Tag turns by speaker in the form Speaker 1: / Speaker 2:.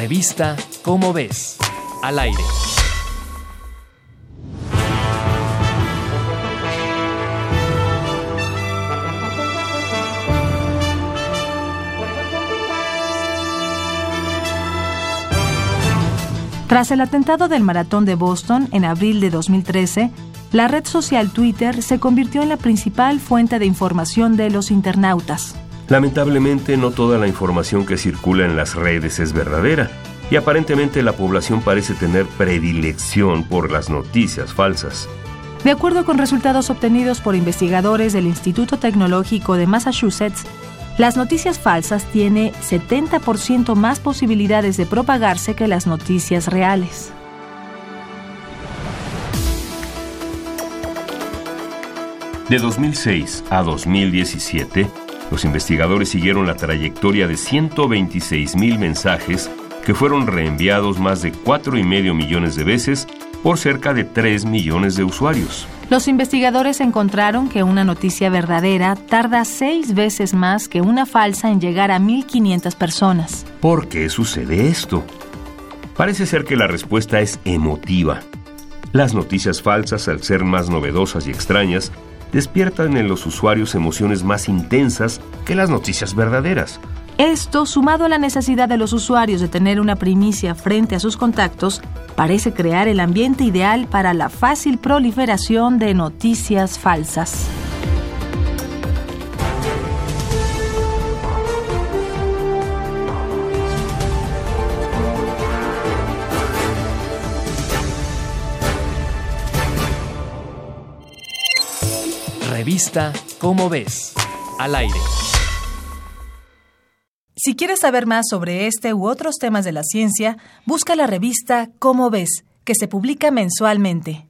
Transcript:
Speaker 1: Revista Cómo ves, al aire.
Speaker 2: Tras el atentado del maratón de Boston en abril de 2013, la red social Twitter se convirtió en la principal fuente de información de los internautas.
Speaker 3: Lamentablemente no toda la información que circula en las redes es verdadera y aparentemente la población parece tener predilección por las noticias falsas.
Speaker 2: De acuerdo con resultados obtenidos por investigadores del Instituto Tecnológico de Massachusetts, las noticias falsas tienen 70% más posibilidades de propagarse que las noticias reales.
Speaker 3: De 2006 a 2017, los investigadores siguieron la trayectoria de 126 mil mensajes que fueron reenviados más de 4,5 millones de veces por cerca de 3 millones de usuarios.
Speaker 2: Los investigadores encontraron que una noticia verdadera tarda seis veces más que una falsa en llegar a 1.500 personas.
Speaker 3: ¿Por qué sucede esto? Parece ser que la respuesta es emotiva. Las noticias falsas, al ser más novedosas y extrañas, despiertan en los usuarios emociones más intensas que las noticias verdaderas.
Speaker 2: Esto, sumado a la necesidad de los usuarios de tener una primicia frente a sus contactos, parece crear el ambiente ideal para la fácil proliferación de noticias falsas.
Speaker 1: Revista Cómo ves, al aire.
Speaker 2: Si quieres saber más sobre este u otros temas de la ciencia, busca la revista Cómo ves, que se publica mensualmente.